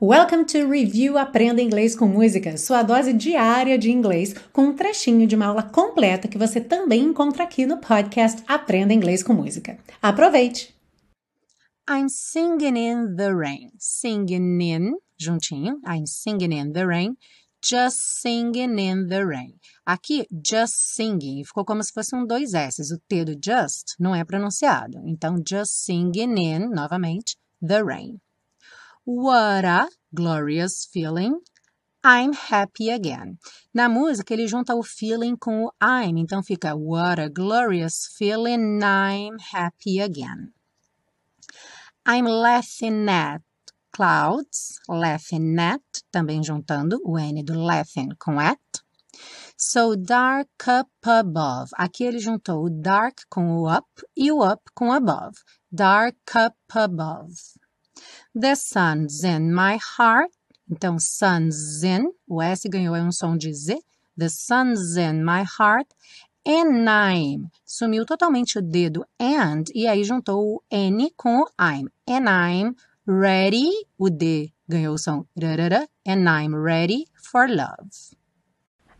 Welcome to Review Aprenda Inglês com Música, sua dose diária de inglês, com um trechinho de uma aula completa que você também encontra aqui no podcast Aprenda Inglês com Música. Aproveite! I'm singing in the rain. Singing in, juntinho. I'm singing in the rain. Just singing in the rain. Aqui, just singing, ficou como se fosse um dois S's. O T do just não é pronunciado. Então, just singing in, novamente, the rain. What a glorious feeling. I'm happy again. Na música, ele junta o feeling com o I'm, então fica What a glorious feeling, I'm happy again. I'm laughing at clouds, laughing at, também juntando o N do laughing com at. So dark up above. Aqui ele juntou o dark com o up e o up com above. Dark up above. The sun's in my heart. Então, sun's in, o S ganhou um som de Z. The sun's in my heart. And I'm. Sumiu totalmente o dedo and e aí juntou o N com o I'm. And I'm ready. O D ganhou o som. And I'm ready for love.